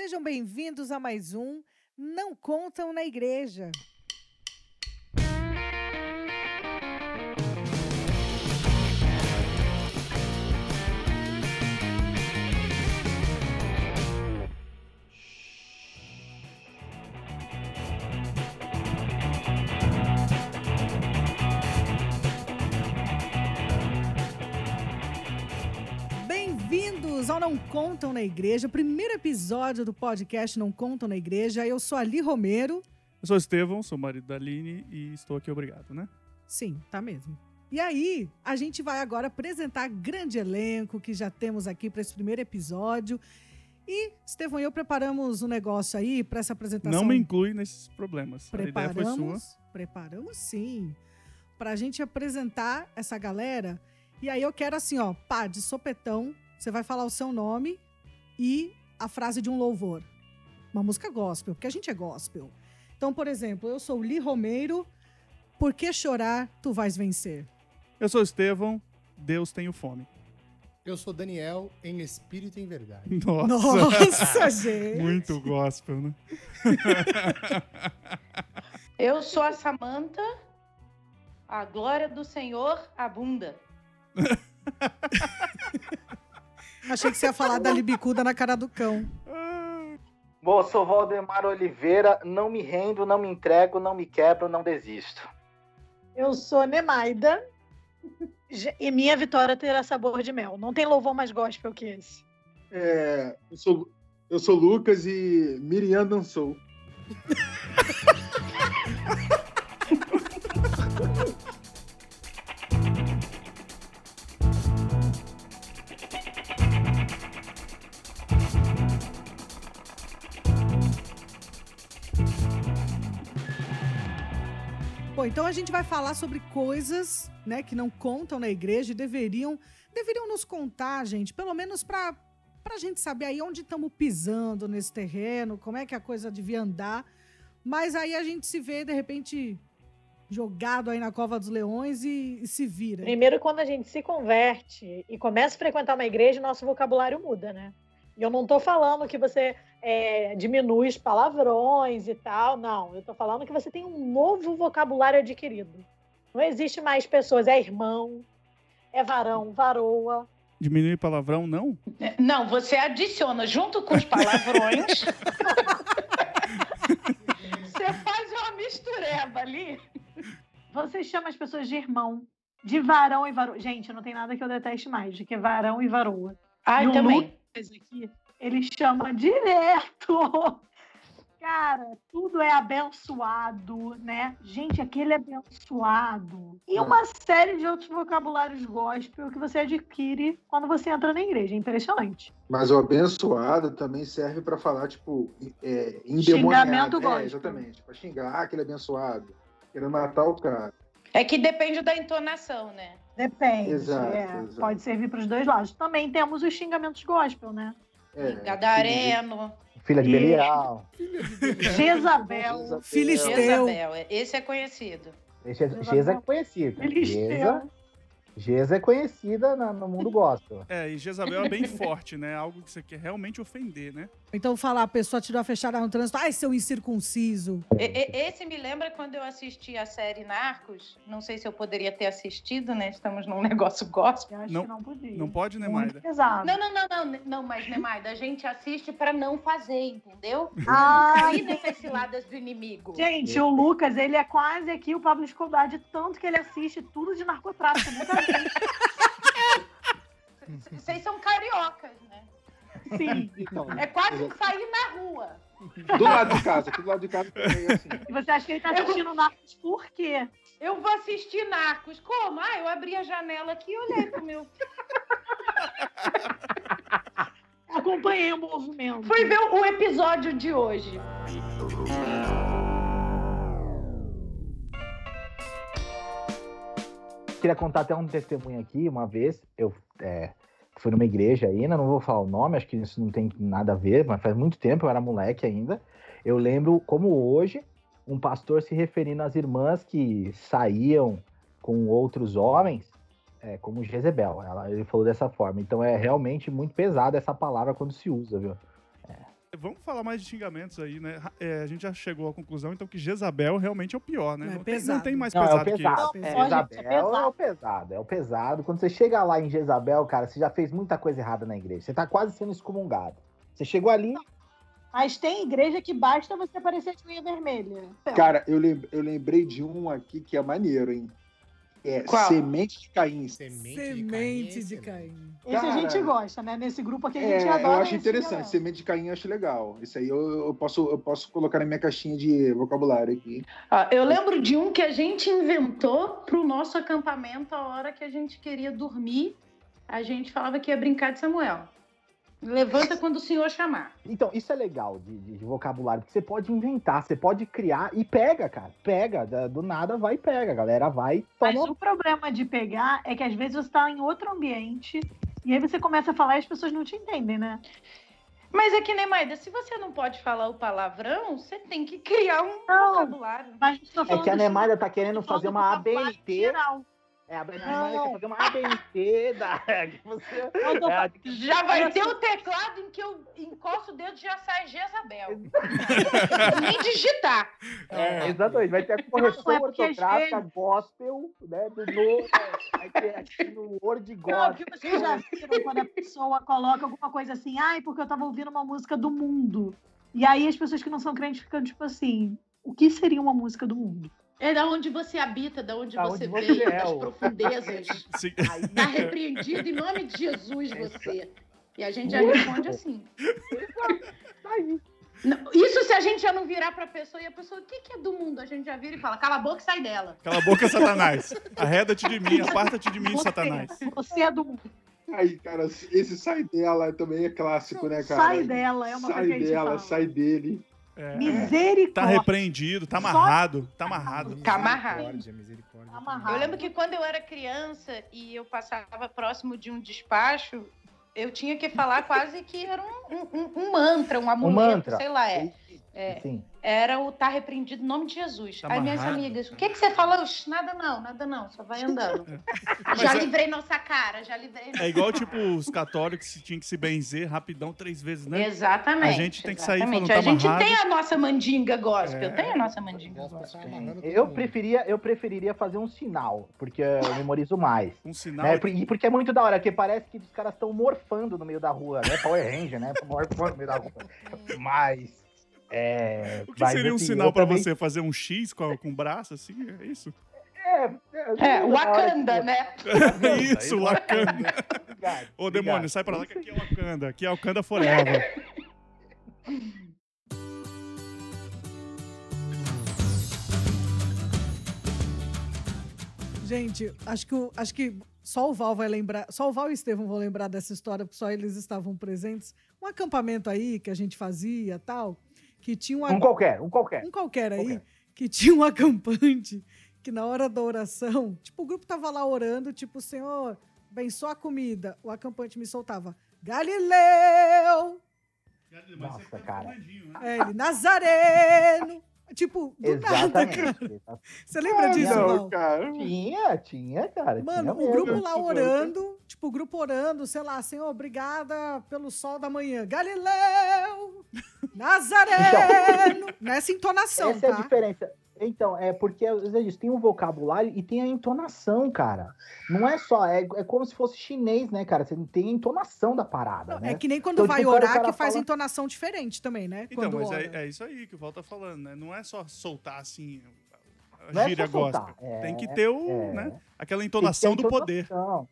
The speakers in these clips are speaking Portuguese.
Sejam bem-vindos a mais um Não Contam na Igreja. Ao Não Contam na Igreja, primeiro episódio do podcast Não Contam na Igreja. Eu sou Ali Romero. Eu sou o Estevão, sou marido da Aline e estou aqui obrigado, né? Sim, tá mesmo. E aí, a gente vai agora apresentar grande elenco que já temos aqui para esse primeiro episódio. E Estevão e eu preparamos um negócio aí para essa apresentação. Não me inclui nesses problemas. A ideia foi sua. Preparamos, preparamos sim, para a gente apresentar essa galera. E aí eu quero assim, ó, pá, de sopetão, você vai falar o seu nome e a frase de um louvor. Uma música gospel, porque a gente é gospel. Então, por exemplo, eu sou Li Romeiro, por que chorar tu vais vencer? Eu sou o Estevão, Deus tenho fome. Eu sou Daniel, em espírito e em verdade. Nossa, Nossa, gente! muito gospel, né? Eu sou a Samanta. A glória do Senhor abunda. Achei que você ia falar da libicuda na cara do cão. Bom, eu sou Valdemar Oliveira, não me rendo, não me entrego, não me quebro, não desisto. Eu sou Nemaida. E minha vitória terá sabor de mel. Não tem louvor mais gospel que esse. É, eu, sou, eu sou Lucas e Miriam dançou. então a gente vai falar sobre coisas, né, que não contam na igreja e deveriam, deveriam nos contar, gente, pelo menos para a gente saber aí onde estamos pisando nesse terreno, como é que a coisa devia andar. Mas aí a gente se vê, de repente, jogado aí na cova dos leões e, e se vira. Primeiro, quando a gente se converte e começa a frequentar uma igreja, nosso vocabulário muda, né? E eu não tô falando que você é, diminui os palavrões e tal, não. Eu tô falando que você tem um novo vocabulário adquirido. Não existe mais pessoas, é irmão, é varão, varoa. Diminuir palavrão, não? É, Não, você adiciona junto com os palavrões. você faz uma mistureba ali. Você chama as pessoas de irmão, de varão e varoa. Gente, não tem nada que eu deteste mais do que varão e varoa. Ai, E também. Lucas aqui, ele chama direto. Cara, tudo é abençoado, né? Gente, aquele é abençoado. E uma série de outros vocabulários gospel que você adquire quando você entra na igreja. É impressionante. Mas o abençoado também serve pra falar, tipo, é, endemoniado. Xingamento é, gospel. exatamente. Pra xingar aquele abençoado. Querendo matar o cara. É que depende da entonação, né? Depende. Exato, é, exato. Pode servir para os dois lados. Também temos os xingamentos gospel, né? É, Gadareno, Filha de Belial. Jezabel. Filisteu. Jezabel. Esse é conhecido. Geza Geza é conhecida. Filisteu. Geza, Geza é conhecida na- no mundo gospel. É, e Jezabel é bem forte, né? Algo que você quer realmente ofender, né? Então falar, a pessoa tirou a fechada no trânsito, ai, seu incircunciso. E- e- Esse me lembra quando eu assisti a série Narcos. Não sei se eu poderia ter assistido, né? Estamos num negócio gospel. Eu acho Não- que não podia. Não pode, né, Maida? pesado. Não, não, não, não, não, mas Nemaida, a gente assiste pra não fazer, entendeu? Ah, Cair nessas ciladas do inimigo. gente, o Lucas, ele é quase aqui o Pablo Escobar, de tanto que ele assiste tudo de narcotráfico. Nunca. Vocês são cariocas, né? Sim. Então, É quase um sair na rua. do lado de casa, aqui do lado de casa também é assim. E você acha que ele tá assistindo Narcos por quê? Eu vou assistir Narcos. Como? Ah, eu abri a janela aqui e olhei pro meu. Acompanhei o movimento. Fui ver o episódio de hoje. Queria contar até um testemunho aqui. Uma vez eu é, fui numa igreja ainda, não vou falar o nome, acho que isso não tem nada a ver, mas faz muito tempo, eu era moleque ainda. Eu lembro como hoje um pastor se referindo às irmãs que saíam com outros homens, é, como Jezebel. Ela- ele falou dessa forma. Então é realmente muito pesada essa palavra quando se usa, viu? É, Vamos falar mais de xingamentos aí, né? É, a gente já chegou à conclusão, então, que Jezabel realmente é o pior, né? É não, tem, não tem mais Não, é pesado, o pesado. que Não, isso. É, é Jezabel é, pesado. o pesado, é o pesado. Quando você chega lá em Jezabel, cara, você já fez muita coisa errada na igreja. Você tá quase sendo excomungado. Você chegou ali, Mas tem igreja que basta você aparecer de unha vermelha. Cara, eu lembrei de um aqui que é maneiro, hein? É Qual? Semente de Caim. Semente, Semente de de Caim. Caim. Esse a Cara, gente gosta, né? Nesse grupo aqui a É, gente eu adora. acho esse interessante. galera. Semente de Caim eu acho legal. Isso aí eu, eu posso, eu posso colocar na minha caixinha de vocabulário aqui. Ó, eu lembro de um que a gente inventou pro nosso acampamento a hora que a gente queria dormir. A gente falava que ia brincar de Samuel. Levanta quando o senhor chamar. Então, isso é legal de, de- de vocabulário, porque você pode inventar, você pode criar e pega, cara. Pega, da- do nada vai e pega. A galera vai e Mas toma. o problema de pegar é que às vezes você tá em outro ambiente e aí você começa a falar e as pessoas não te entendem, né? Mas é que nem Maida, se você não pode falar o palavrão, você tem que criar um Não. vocabulário. Mas É que a Nemaida tá querendo fazer uma ABNT. geral. É, a Não. quer fazer uma ABNT da. que você- tô é, Já vai ter o teclado em que eu encosto o dedo e já sai Jezabel. Nem digitar. É, exatamente, vai ter a correção Não, é ortográfica vezes- gospel, né? Do no, vai ter aqui no Word Não, gospel. porque vocês já viram quando a pessoa coloca alguma coisa assim, ai, porque eu tava ouvindo uma música do mundo. E aí as pessoas que não são crentes ficam tipo assim, o que seria uma música do mundo? É da onde você habita, da onde Da você onde você veio, é, das profundezas. Se- Aí, Tá repreendido em nome de Jesus você. E a gente já responde assim. tá Isso se a gente já não virar pra pessoa e a pessoa, o que, que é do mundo? A gente já vira e fala, cala a boca e sai dela. Cala a boca, Satanás. Arreda-te de mim, aparta-te de mim, Você, Satanás. você é do mundo. Aí, cara, esse sai dela também é clássico, né, cara? Sai dela, é uma sai coisa que a gente dela, fala. sai dele. É. Misericórdia. Tá repreendido, tá amarrado, tá amarrado. Tá amarrado. Misericórdia, misericórdia. Amarrado. Eu lembro que quando eu era criança e eu passava próximo de um despacho, eu tinha que falar quase que era um, um- um- um mantra, um amuleto, mantra. sei lá. É. É. Sim. Era o tá repreendido em nome de Jesus. Tá Aí minhas amigas, o que, que você falou? Nada não, nada não, só vai andando. Já é- livrei nossa cara, já livrei. É igual, tipo, os católicos que tinham que se benzer rapidão três vezes, né? Exatamente. A gente tem que sair exatamente. falando, A tá gente amarrado. tem a nossa mandinga gospel, É. tem a nossa mandinga Gospel Eu preferia, eu preferiria fazer um sinal, porque eu memorizo mais. Um sinal. Né? E porque é muito da hora, porque parece que os caras estão morfando no meio da rua, né? Power Ranger, né? Morfando no meio da rua. Mas. É, O que seria um assim, sinal pra também- você? Fazer um X com, a- com o braço, assim? É isso? É, É, hora Wakanda, né? isso, Wakanda. Obrigado, Ô, demônio, obrigado. sai pra lá que aqui é Wakanda. Aqui é Wakanda Forever. Gente, acho que, o- acho que só o Val vai lembrar, só o Val e o Estevão vão lembrar dessa história, porque só eles estavam presentes. Um acampamento aí que a gente fazia tal, que tinha uma, Um qualquer, um qualquer. um qualquer aí, Qualquer. que tinha um acampante que na hora da oração, tipo, o grupo tava lá orando, tipo, Senhor, abençoa a comida. O acampante me soltava, Galileu! Nossa, cara. É, ele, Nazareno! Tipo, do nada, cara. Exatamente. Você lembra Ah, disso, não, Val? cara. Tinha, tinha, cara. Mano, tinha o mesmo. grupo lá orando, tipo, o grupo orando, sei lá, Senhor, obrigada pelo sol da manhã. Galileu! Nazareno! Nessa entonação, Essa é a tá? diferença. Então, é porque às vezes tem um vocabulário e tem a entonação, cara. Não é só, é, é como se fosse chinês, né, cara? Você tem a entonação da parada, Não, né? É que nem quando Então, vai tipo, orar que faz fala- entonação diferente também, né? Então, quando mas é, é isso aí que o Val tá falando, né? Não é só soltar assim a Não é gíria só soltar, gospel. é, Tem que ter o, é. né? Aquela entonação a do poder. entonação.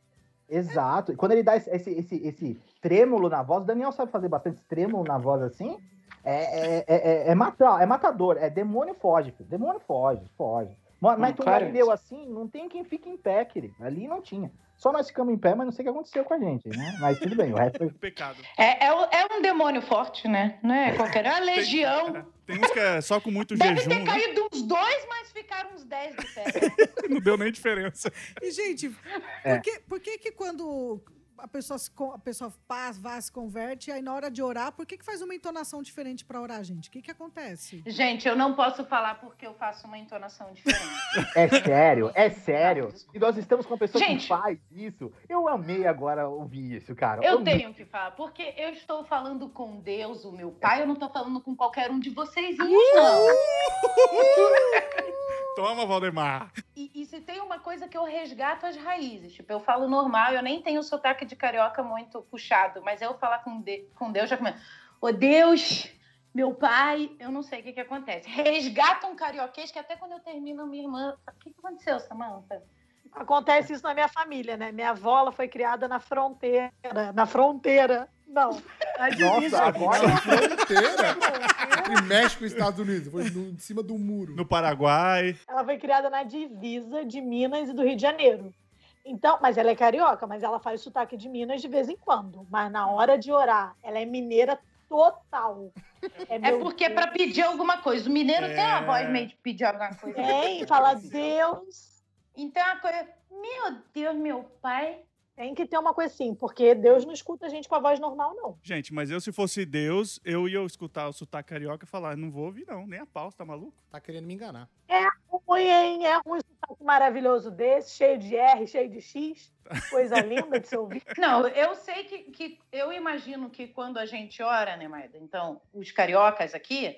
Exato. E quando ele dá esse, esse, esse, esse trêmulo na voz, o Daniel sabe fazer bastante trêmulo na voz assim. É, é, é, é, é, mata- é matador, é demônio foge, filho. Demônio foge, foge. Mas, mas tu claro Galileu assim, não tem quem fique em pé, querido. Ali não tinha. Só nós ficamos em pé, mas não sei o que aconteceu com a gente, né? Mas tudo bem, o resto foi Pecado. É, é, é um demônio forte, né? Não é qualquer. É uma legião. Tem uns que é só com muito Deve jejum, ter né? caído uns dois, mas ficaram uns dez de pé. Não deu nem diferença. E, gente, É. por, que, por que que quando a pessoa, se, a pessoa paz, vá, se converte, e aí na hora de orar, por que, que faz uma entonação diferente pra orar, gente? O que, que acontece? Gente, eu não posso falar porque eu faço uma entonação diferente. É sério, é sério. E nós estamos com uma pessoa Gente. que faz isso. Eu amei agora ouvir isso, cara. Eu Amei. tenho que falar, porque eu estou falando com Deus, o meu pai, eu não estou falando com qualquer um de vocês, não. Toma, Valdemar. E, e se tem uma coisa que eu resgato as raízes, tipo, eu falo normal, eu nem tenho sotaque de carioca muito puxado, mas eu falar com, de- com Deus já começa. Ô Deus, meu pai, eu não sei o que, que acontece. Resgata um carioquês que até quando eu termino, minha irmã. O que, que aconteceu, Samanta? Acontece isso na minha família, né? Minha avó ela foi criada na fronteira. Na fronteira. Não. Na divisa. Nossa, agora. Na fronteira entre México e Estados Unidos. Foi no- em cima do muro. No Paraguai. Ela foi criada na divisa de Minas e do Rio de Janeiro. Então, mas ela é carioca, mas ela faz sotaque de Minas de vez em quando. Mas na hora de orar, ela é mineira total. É porque é Deus. para pedir alguma coisa. O mineiro tem uma É. voz meio de pedir alguma coisa. Tem, fala Deus. Então é uma coisa. Meu Deus, meu pai. Tem que ter uma coisa assim, porque Deus não escuta a gente com a voz normal, não. Gente, mas eu, se fosse Deus, eu ia escutar o sotaque carioca e falar: não vou ouvir, não, nem a pau, você tá maluco? Tá querendo me enganar. Ruim, hein? É ruim um sotaque maravilhoso desse, cheio de R, cheio de X. Coisa linda de se ouvir. Não, eu sei que, que eu imagino que quando a gente ora, né, Maida? Então, os cariocas aqui,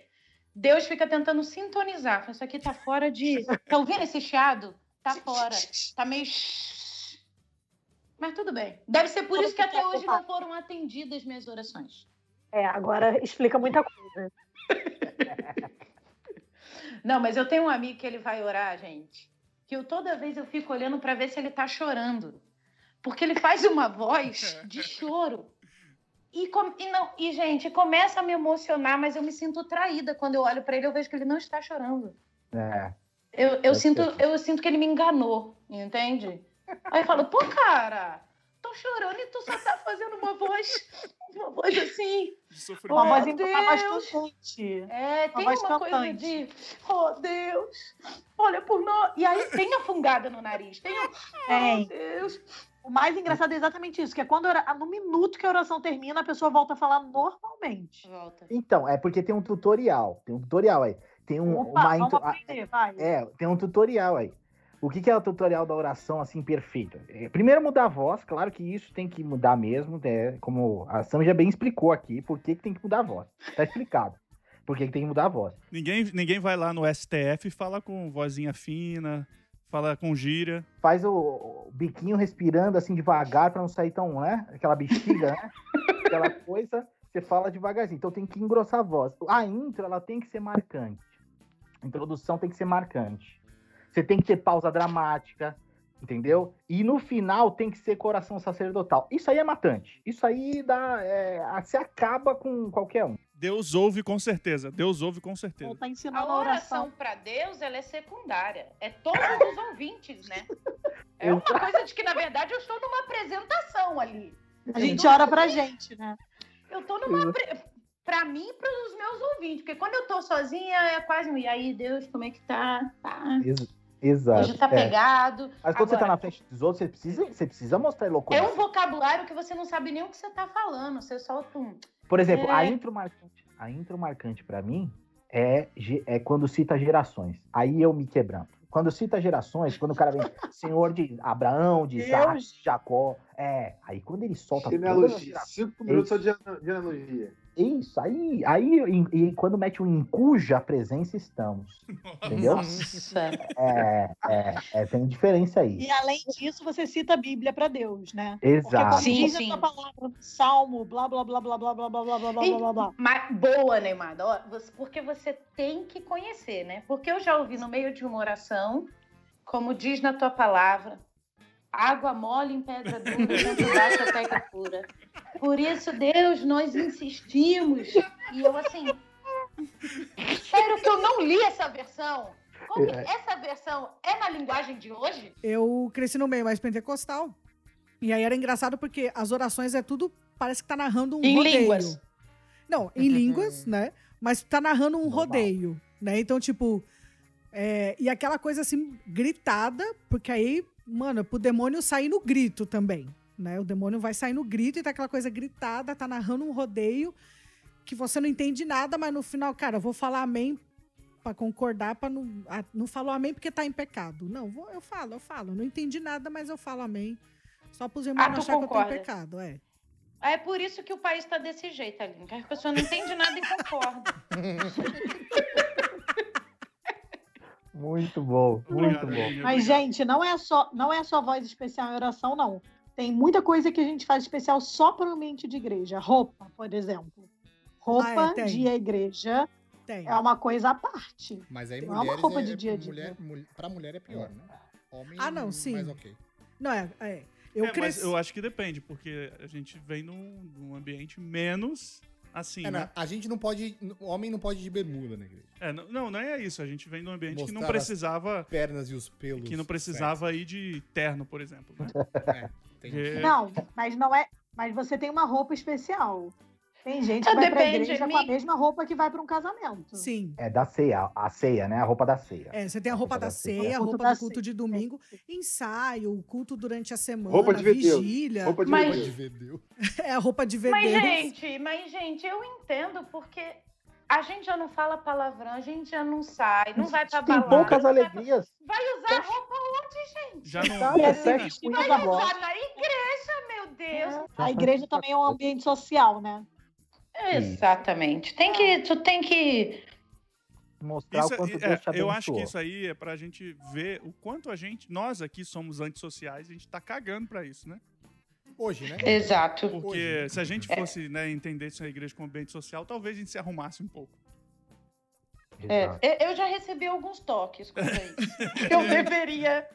Deus fica tentando sintonizar. Isso aqui tá fora de. Tá ouvindo esse chiado? Tá fora. Tá meio. Mas tudo bem. Deve ser por isso que até hoje não foram atendidas minhas orações. É, agora explica muita coisa. Não, mas eu tenho um amigo que ele vai orar, gente, que eu toda vez eu fico olhando para ver se ele tá chorando. Porque ele faz uma voz de choro. E, com- e não, e gente, começa a me emocionar, mas eu me sinto traída quando eu olho para ele, eu vejo que ele não está chorando. É. Eu, eu Eu sinto, sei. eu sinto que ele me enganou, entende? Aí eu falo, pô, cara, tô chorando e tu só tá fazendo uma voz, uma voz assim. De sofrimento. Uma voz, uma cantante. É, tem voz uma coisa de, oh Deus, olha por nós. E aí tem a fungada no nariz, tem Tem. oh Deus. O mais engraçado é exatamente isso, que é quando a ora- no minuto que a oração termina, a pessoa volta a falar normalmente. Volta. Então, é porque tem um tutorial. Tem um tutorial aí. Tem um, Opa, uma vamos intro- a- aprender, vai. É, tem um tutorial aí. O que, que é o tutorial da oração assim perfeita? É, Primeiro mudar a voz, claro que isso tem que mudar mesmo, né? Como a Sam já bem explicou aqui, por que, que tem que mudar a voz. Tá explicado. Por que, que tem que mudar a voz. Ninguém, ninguém vai lá no STF e fala com vozinha fina, fala com gíria. Faz o, o biquinho respirando assim devagar pra não sair tão, né? Aquela bexiga, né? Aquela coisa, você fala devagarzinho. Então tem que engrossar a voz. A intro, ela tem que ser marcante. A introdução tem que ser marcante. Você tem que ter pausa dramática, entendeu? E no final tem que ser coração sacerdotal. Isso aí é matante. Isso aí dá. É, você acaba com qualquer um. Deus ouve com certeza. Deus ouve com certeza. Tá A ensinando a oração. oração para Deus, ela é secundária. É todos os ouvintes, né? É uma coisa de que, na verdade, eu estou numa apresentação ali. A gente ora pra gente, né? Eu tô numa. Pre... Pra mim e pros meus ouvintes. Porque quando eu tô sozinha, é quase. um, E aí, Deus, como é que tá? Tá. Ex- exato. Hoje tá é. pegado. Mas quando você tá Agora, na frente dos outros, você precisa, você precisa mostrar É eloquência. um vocabulário que você não sabe nem o que você tá falando. Você solta um. Por exemplo, a É. intro marcante, a intro marcante para mim é, é quando cita gerações. Aí eu me quebrando. Quando cita gerações, quando o cara vem Senhor de Abraão, de Isaac, Jacó, é, aí quando ele solta Genealogia. Cinco minutos só de analogia. Isso, aí, aí e, e quando mete um em cuja presença estamos, entendeu? Nossa. É, é, é, tem diferença aí. E além disso, você cita a Bíblia pra Deus, né? Porque Exato. como Sim, diz sim. a tua palavra Salmo, blá, blá, blá, blá, blá, blá, blá, blá, blá, blá, blá, blá, blá. Mas boa, Neymada. Ó, você- Porque você tem que conhecer, né? Porque eu já ouvi no meio de uma oração, como diz na tua palavra, água mole em pedra dura, baixa até que pura. Por isso, Deus, nós insistimos. E eu assim. Sério que eu não li essa versão? Como que essa versão é na linguagem de hoje? Eu cresci no meio mais pentecostal. E aí era engraçado porque as orações é tudo. Parece que tá narrando um Em rodeio. línguas. Não, em línguas, né? Mas tá narrando um Normal. rodeio, né? Então, tipo. é, e aquela coisa assim, gritada, porque aí, mano, é pro demônio sair no grito também. Né? O demônio vai sair no grito e tá aquela coisa gritada, tá narrando um rodeio que você não entende nada, mas no final, cara, eu vou falar amém pra concordar, para não. ah, não falou amém porque tá em pecado. Não, vou, eu falo, eu falo. Não entendi nada, mas eu falo amém. Só pros irmãos Ah, não achar que eu tô em concorda? pecado, é. É por isso que o país tá desse jeito, Aline. Que a pessoa não entende nada e concorda. Muito bom, muito Obrigado, bom. Mas, gente, não é só não é só voz especial em oração, não. Tem muita coisa que a gente faz especial só para o ambiente de igreja. Roupa, por exemplo. Roupa Ah, é, tem. de igreja Tem. é uma coisa à parte. Mas aí Não é uma mulheres roupa é, de dia a dia. mulher, mulher, pra mulher é pior, né? Homem, Ah, não, sim. mais ok. Não, é. é. Eu É, mas cresci. eu acho que depende, porque a gente vem num, num ambiente menos assim, É, né? não, a gente não pode. O homem não pode ir de bermuda na igreja. É, não, não, não é isso. A gente vem num ambiente que não Mostrar as precisava. Pernas e os pelos. Que não precisava ir de terno, por exemplo. Né? É, tem- Não, mas não é. Mas você tem uma roupa especial. Tem gente que Ah, vai pra igreja com a me- mesma roupa que vai para um casamento. Sim. É da ceia, a ceia, né? A roupa da ceia. É, você tem a roupa da ceia, a Culto roupa da do culto ceia. de domingo, ensaio, o culto durante a semana, Roupa de vigília. Roupa de Mas- Pode ver, Deus. É a roupa de ver Mas, Deus. gente, mas, gente, eu entendo porque a gente já não fala palavrão, a gente já não sai, não vai pra Tem balada. poucas vai pra- alegrias. Vai usar roupa onde, gente? Já não. Sabe, é sexo Vai usar na igreja, meu Deus. A igreja também é um ambiente social, né? Exatamente. Tem que, tu tem que. Mostrar Isso o quanto é- Deus te é, eu acho que isso aí é pra gente ver o quanto a gente, nós aqui somos antissociais, a gente tá cagando pra isso, né? Hoje, né? Exato. Porque Hoje. se a gente fosse né, entender isso na igreja como ambiente social, talvez a gente se arrumasse um pouco. É, eu- já recebi alguns toques a isso. Eu deveria.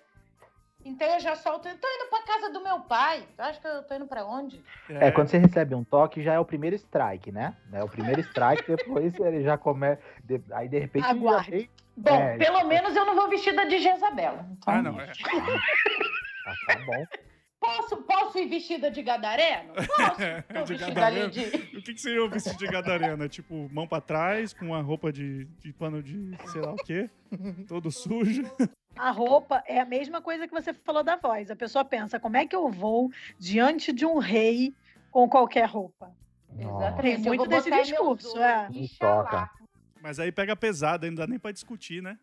Então eu já solto. Eu tô indo pra casa do meu pai. Tu acha que eu tô indo pra onde? É, quando você recebe um toque, já é o primeiro strike, né? É o primeiro strike, depois ele já começa. Aí de repente. Aguarde. tem- Bom, É, pelo menos eu não vou vestida de Jezabela. Então, Ah, não, é. Ah, tá bom. Posso, posso ir vestida de gadareno? Posso. Tô De vestida ali gadareno. de. O que, que seria o vestido de gadarena? Tipo, mão pra trás, com uma roupa de, de pano de sei lá o quê, todo sujo. A roupa é a mesma coisa que você falou da voz. A pessoa pensa, como é que eu vou diante de um rei com qualquer roupa? Nossa. Tem muito desse discurso, é. Ixalá. Mas aí pega pesado, aí não dá nem pra discutir, né?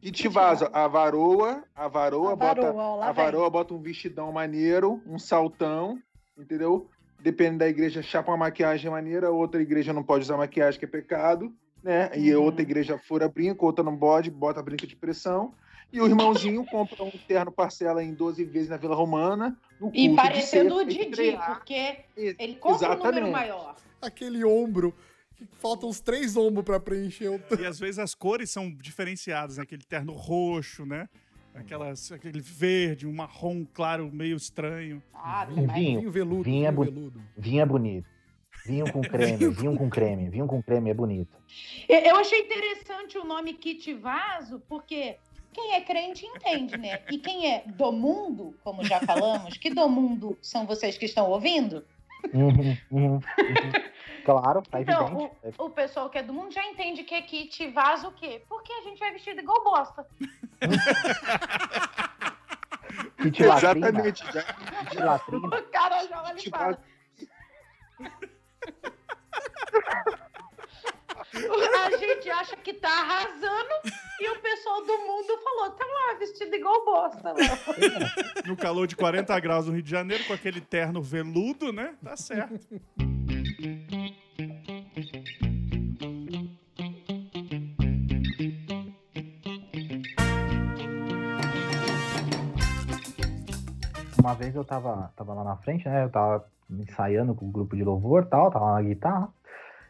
E te vaza a varoa, a varoa, A bota, varoa, a varoa bota um vestidão maneiro, um saltão, entendeu? Depende da igreja, chapa uma maquiagem maneira, outra igreja não pode usar maquiagem, que é pecado, né? E a Uhum. outra igreja fura brinco, outra não pode, bota brinca de pressão. E o irmãozinho compra um terno parcela em 12 vezes na Vila Romana, no E parecendo o Didi, porque ele compra um número Exatamente. maior. Aquele ombro. que Faltam uns três ombros pra preencher o. E às vezes as cores são diferenciadas, né? Aquele terno roxo, né? Aquelas, aquele verde, um marrom claro, meio estranho. Ah, Vinho, vinho. Vinho veludo. Vinho é bu- veludo. Vinho é bonito. Vinho com creme, vinho com creme, vinho com creme é bonito. Eu eu achei interessante o nome Kit Vaso, porque quem é crente entende, né? E quem é do mundo, como já falamos, que do mundo são vocês que estão ouvindo? Uhum, uhum, uhum. Claro, tá Então, evidente. É O pessoal que é do mundo já entende que é kit vaso o quê? Porque a gente vai vestido igual bosta. Latrina, Exatamente. Já, kit latrina. O cara já olha e fala. A gente acha que tá arrasando e o pessoal do mundo falou: tá lá, vestido igual bosta. Lá. No calor de 40 graus no Rio de Janeiro, com aquele terno veludo, né? Tá certo. Uma vez eu tava, tava lá na frente, né? Eu tava ensaiando com o grupo de louvor e tal, tava na guitarra.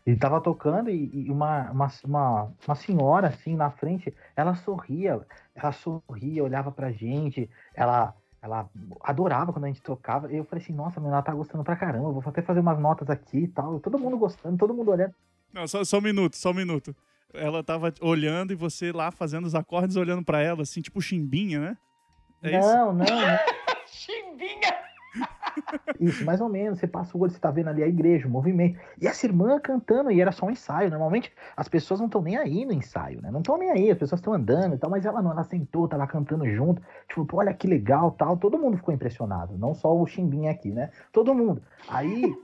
E tava tocando e, e uma, uma, uma, uma senhora, assim, na frente, ela sorria, ela sorria, olhava pra gente, ela, ela adorava quando a gente tocava. E eu falei assim, nossa, menina, ela tá gostando pra caramba, vou até fazer umas notas aqui e tal. Todo mundo gostando, todo mundo olhando. Não, só, só um minuto, só um minuto. Ela tava olhando e você lá fazendo os acordes, olhando pra ela, assim, tipo chimbinha, né? É isso? não, não, não. Chimbinha! Isso, mais ou menos. Você passa o olho, você tá vendo ali a igreja, o movimento. E essa irmã cantando, e era só um ensaio. Normalmente as pessoas não estão nem aí no ensaio, né? Não estão nem aí, as pessoas estão andando e tal, mas ela não, ela sentou, tava cantando junto. Tipo, olha que legal tal. Todo mundo ficou impressionado, não só o Chimbinha aqui, né? Todo mundo. Aí.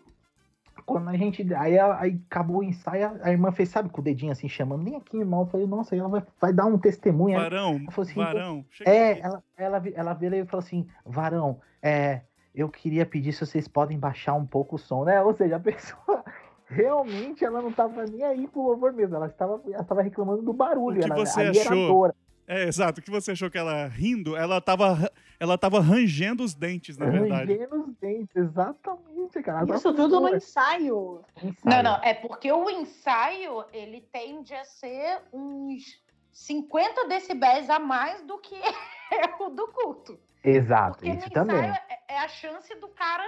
Quando a gente. Aí, aí acabou o ensaio, a- irmã fez, sabe, com o dedinho assim, chamando, vem aqui, irmão. Eu falei, nossa, ela vai, vai dar um testemunho. Varão, ela falou assim, varão. é, ela, ela, ela veio e falou assim, Varão, é, eu queria pedir se vocês podem baixar um pouco o som, né? Ou seja, a pessoa realmente ela não estava nem aí pro louvor mesmo, ela estava, ela estava reclamando do barulho. O que ela, você ali era achou? É, exato. O que você achou que ela rindo? Ela tava, ela tava rangendo os dentes, na verdade. rangendo os dentes, exatamente, cara. Isso tava tudo no dor. ensaio. Não, Ensaio. não, é porque o ensaio, ele tende a ser uns 50 decibéis a mais do que é o do culto. Exato, Porque no isso ensaio também. é, é a chance do cara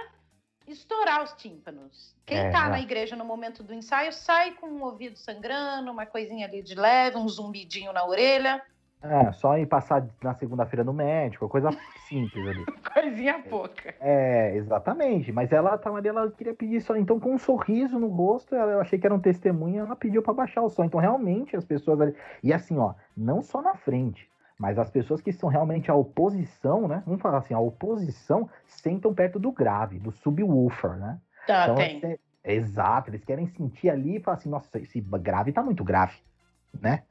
estourar os tímpanos. Quem É, tá é. na igreja no momento do ensaio sai com o ouvido sangrando, uma coisinha ali de leve, um zumbidinho na orelha, É, só ir passar na segunda-feira no médico, coisa simples ali. coisinha pouca. É, exatamente. Mas ela tava ali, ela queria pedir só. Então, com um sorriso no rosto, ela- eu achei que era um testemunho, ela pediu pra baixar o som. Então, realmente, as pessoas ali. E assim, ó, não só na frente, mas as pessoas que são realmente a oposição, né? Vamos falar assim, a oposição sentam perto do grave, do subwoofer, né? Tá, Então, tem. esse- exato, eles querem sentir ali e falar assim, nossa, esse grave tá muito grave, né?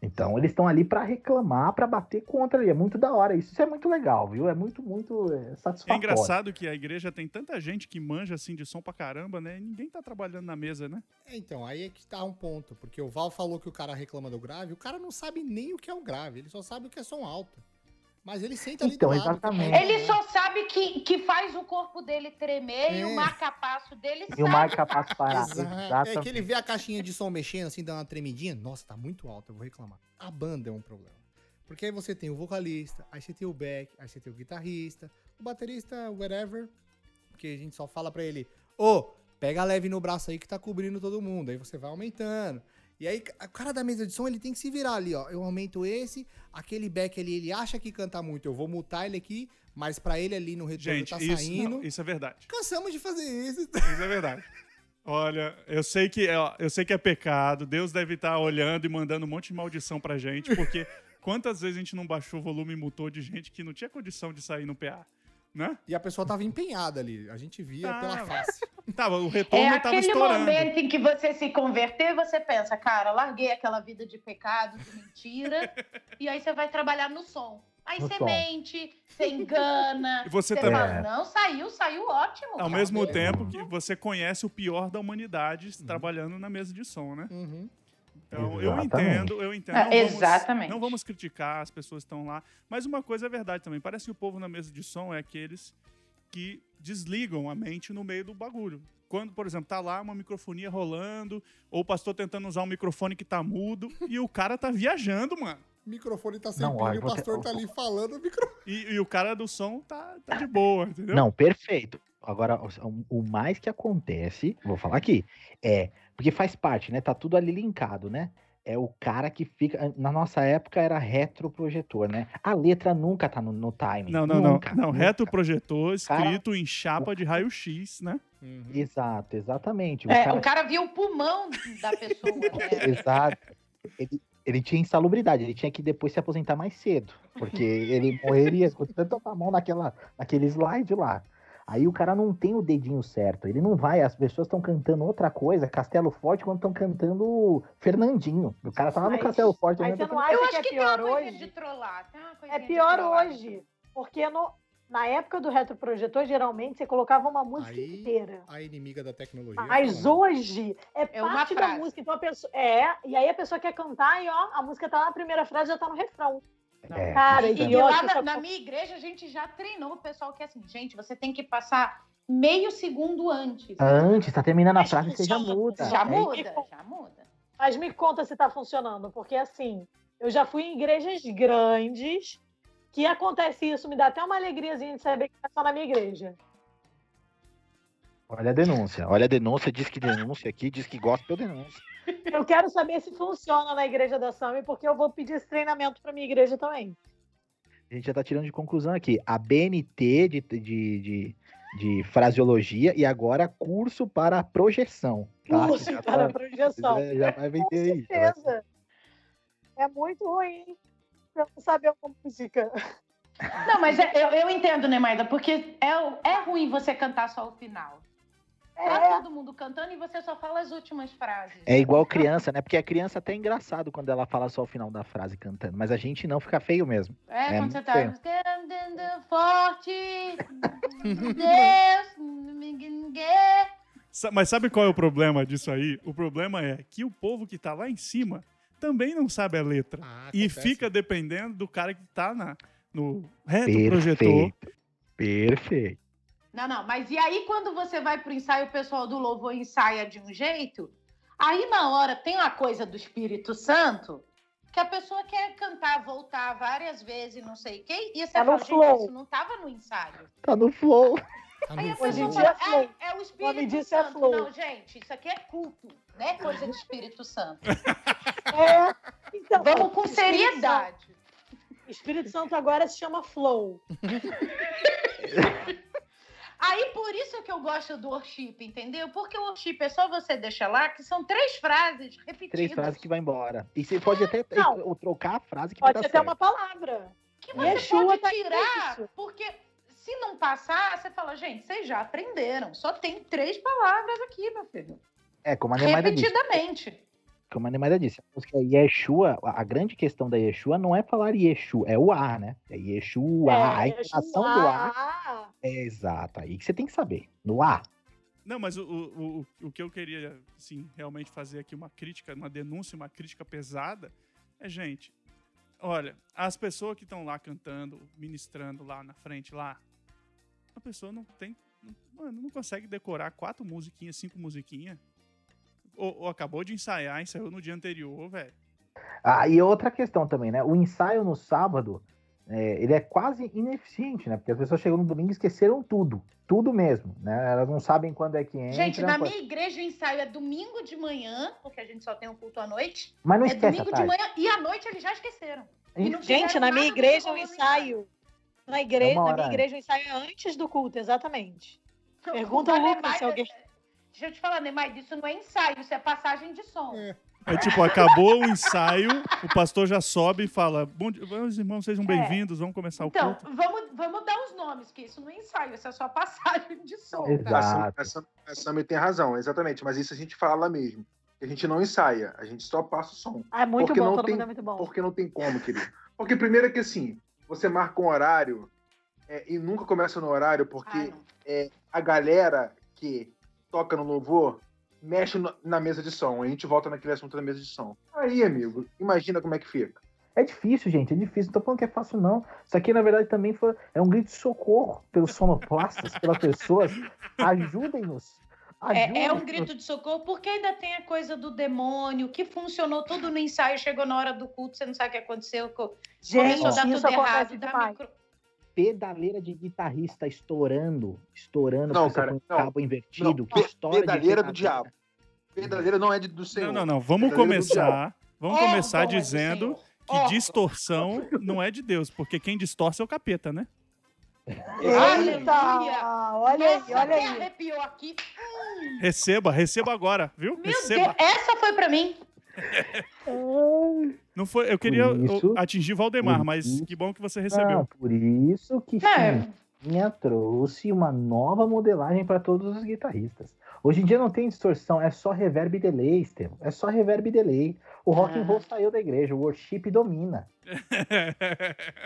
Então eles estão ali pra reclamar, pra bater contra ali. É muito da hora isso. Isso é muito legal, viu? É muito, muito é, É satisfatório. engraçado que a igreja tem tanta gente que manja assim de som pra caramba, né? E ninguém tá trabalhando na mesa, né? É, então, aí é que tá um ponto. Porque o Val falou que o cara reclama do grave, o cara não sabe nem o que é o grave, ele só sabe o que é som alto. Mas ele senta ali Então, do lado. exatamente. fica Ele só sabe que, que faz o corpo dele tremer e É. o marca-passo dele E o sai. marca passo parar. Exato. É Exatamente. que ele vê a caixinha de som mexendo, assim, dando uma tremidinha. Nossa, tá muito alto, eu vou reclamar. A banda é um problema. Porque aí você tem o vocalista, aí você tem o back, aí você tem o guitarrista, o baterista, whatever. Porque a gente só fala pra ele, ô, pega leve no braço aí que tá cobrindo todo mundo. Aí você vai aumentando. E aí, o cara da mesa de som, ele tem que se virar ali, ó. Eu aumento esse, aquele back ali, ele acha que canta muito, eu vou mutar ele aqui, mas pra ele ali no retorno Gente, tá isso, saindo. não, isso é verdade. Cansamos de fazer isso. Isso é verdade. Olha, eu sei que eu sei que é pecado. Deus deve estar olhando e mandando um monte de maldição pra gente, porque quantas vezes a gente não baixou o volume e mutou de gente que não tinha condição de sair no PA, né? E a pessoa tava empenhada ali. A gente via Tava. pela face. Tava, o retorno É tava aquele estourando. momento em que você se converter, você pensa, cara, larguei aquela vida de pecado, de mentira, e aí você vai trabalhar no som. Aí No você som. mente, você engana, E você você também- fala, não, saiu, saiu ótimo. Ao cara. mesmo tempo que você conhece o pior da humanidade Uhum. trabalhando na mesa de som, né? Uhum. Então, eu entendo, eu entendo. Ah, não vamos- exatamente. Não vamos criticar, as pessoas estão lá. Mas uma coisa é verdade também. Parece que o povo na mesa de som é aqueles que desligam a mente no meio do bagulho. Quando, por exemplo, tá lá uma microfonia rolando, ou o pastor tentando usar um microfone que tá mudo, e o cara tá viajando, mano. O microfone tá sem Não, e o pastor ter- tá ali falando, o microfone. E, e o cara do som tá, tá de boa, entendeu? Não, perfeito. Agora, o mais que acontece, vou falar aqui, é. Porque faz parte, né? Tá tudo ali linkado, né? É o cara que fica. Na nossa época era retroprojetor, né? A letra nunca tá no, no timing. Não, não, nunca, não. Não, nunca. retroprojetor Cara- escrito em chapa de raio-x, né? Uhum. Exato, exatamente. O É, cara- o cara viu o pulmão da pessoa, né? Exato. Ele, ele tinha insalubridade, ele tinha que depois se aposentar mais cedo. Porque ele morreria com tanto a mão naquela, naquele slide lá. Aí o cara não tem o dedinho certo. Ele não vai, as pessoas estão cantando outra coisa, Castelo Forte, quando estão cantando Fernandinho. O cara tá lá no Mas- Castelo Forte. Mas olhando você não acha Eu que acho é que tem uma pior hoje? de trollar. Tem uma É pior hoje. Porque no, na época do retroprojetor, geralmente, você colocava uma música Aí- inteira. A inimiga da tecnologia. Mas falando. hoje é, É uma parte da música. Então a pessoa. É, e aí a pessoa quer cantar e ó, a música tá na primeira frase já tá no refrão. É, Cara, E, e lá na, na minha igreja, a gente já treinou o pessoal que é assim, gente, você tem que passar meio segundo antes. Antes, tá terminando a frase, você já muda. Já É muda, já muda. Mas me conta se tá funcionando, porque assim, eu já fui em igrejas grandes que acontece isso, me dá até uma alegriazinha de saber que é só na minha igreja. Olha a denúncia. Olha a denúncia, diz que denúncia aqui, diz que gosta, eu denúncia. Eu quero saber se funciona na igreja da Sami, porque eu vou pedir esse treinamento pra minha igreja também. A gente já tá tirando de conclusão aqui. A BNT de, de, de, de fraseologia e agora curso para projeção. Tá? Curso Já para tá- projeção. Já vai Com vender aí. já vai- certeza. É muito ruim pra não saber uma música. Não, mas é- eu, eu entendo, né, Maida? Porque é, é ruim você cantar só o final. Tá É, todo mundo cantando e você só fala as últimas frases. É igual criança, né? Porque a criança até é engraçado quando ela fala só o final da frase cantando, mas a gente não fica feio mesmo. É, É, quando você tá feio. cantando forte, Deus, ninguém. Mas sabe qual é o problema disso aí? O problema é que o povo que tá lá em cima também não sabe a letra. Ah, e fica dependendo do cara que tá na, no reto projetor. Perfeito. Não, não, mas e aí quando você vai pro ensaio, o pessoal do louvor ensaia de um jeito, aí na hora tem uma coisa do Espírito Santo que a pessoa quer cantar, voltar várias vezes, não sei o quê, e você Tá no fala, gente, flow. isso não tava no ensaio. Tá no flow. Tá Aí no a flow. Pessoa fala, é flow. é, é o Espírito é Santo. flow. Não, gente, isso aqui é culto, não é coisa do Espírito Santo. É. Então, Vamos com seriedade. Espírito Santo agora se chama Flow. Aí por isso que eu gosto do worship, entendeu? Porque o worship é só você deixar lá, que são três frases repetidas. Três frases que vai embora. E você pode até Não. trocar a frase que Pode vai ser dar até certo. uma palavra. que você Yeshua pode tá tirar, isso. porque se não passar, você fala, gente, vocês já aprenderam. Só tem três palavras aqui, meu filho. É, como a. Repetidamente. Como a Neymar disse. A música Yeshua, a a grande questão da Yeshua não é falar Yeshu, é o A, né? É Yeshua, a É, entonação do A. É exato, aí que você tem que saber. No A. Não, mas o, o, o, o que eu queria, assim, realmente fazer aqui uma crítica, uma denúncia, uma crítica pesada, é, gente, olha, as pessoas que estão lá cantando, ministrando lá na frente, lá, a pessoa não tem, não- mano, não consegue decorar quatro musiquinhas, cinco musiquinhas, ou, ou acabou de ensaiar, ensaiou no dia anterior, velho. Ah, e outra questão também, né? O ensaio no sábado, é, ele é quase ineficiente, né? Porque as pessoas chegam no domingo e esqueceram tudo. Tudo mesmo, né? Elas não sabem quando é que entra. Gente, na minha igreja o ensaio é domingo de manhã, porque a gente só tem um culto à noite. Mas não é esquece domingo de tarde. manhã e à noite eles já esqueceram. E não Gente, na minha igreja o ensaio. Na, igreja, É na minha igreja o ensaio é antes do culto, exatamente. Pergunta o ao Lucas Neymar- se alguém. Deixa eu te falar, Neymar, isso não é ensaio, isso é passagem de som. É. É tipo, acabou o ensaio, o pastor já sobe e fala, bom dia, meus irmãos, sejam bem-vindos, vamos começar o Então, culto. vamos, vamos dar os nomes, que isso não é ensaio, isso é só passagem de som. tá? Exato. A Sam- a Sammy tem razão, exatamente. Mas isso a gente fala mesmo. A gente não ensaia, a gente só passa o som. Ah, é muito Porque bom, não todo tem- mundo é muito bom. Porque não tem como, querido. Porque primeiro é que assim, você marca um horário é, e nunca começa no horário, porque Ah, não. a galera que toca no louvor mexe no- na mesa de som. A gente volta naquele assunto da mesa de som. Aí, amigo, imagina como é que fica. É difícil, gente, é difícil. Não tô falando que é fácil, não. Isso aqui, na verdade, também foi, é um grito de socorro pelos sonoplastas, pelas pessoas. Ajudem-nos. É, é um grito de socorro, porque ainda tem a coisa do demônio, que funcionou tudo no ensaio, chegou na hora do culto, você não sabe o que aconteceu, co- Gente, começou a dar tudo errado. dá demais. micro- Pedaleira de guitarrista estourando, estourando, Não, cara, não. cabo invertido, Não, de Pedaleira do diabo. Pedaleira não é de- do Senhor. Não, não, não, vamos Pedaleira começar, vamos Órgão começar é do dizendo Senhor. que Órgão. distorção não é de Deus, porque quem distorce é o capeta, né? Eita! Olha aí, olha aí. arrepiou aqui. Receba, receba agora, viu? Meu receba. Deus, essa foi pra mim. Não foi, eu queria isso- atingir Valdemar, mas isso- que bom que você recebeu. por isso que É. Chiquinha trouxe uma nova modelagem para todos os guitarristas. Hoje em dia não tem distorção, é só reverb e delay, Estevam. É só reverb e delay. O rock and roll saiu da igreja, o worship domina.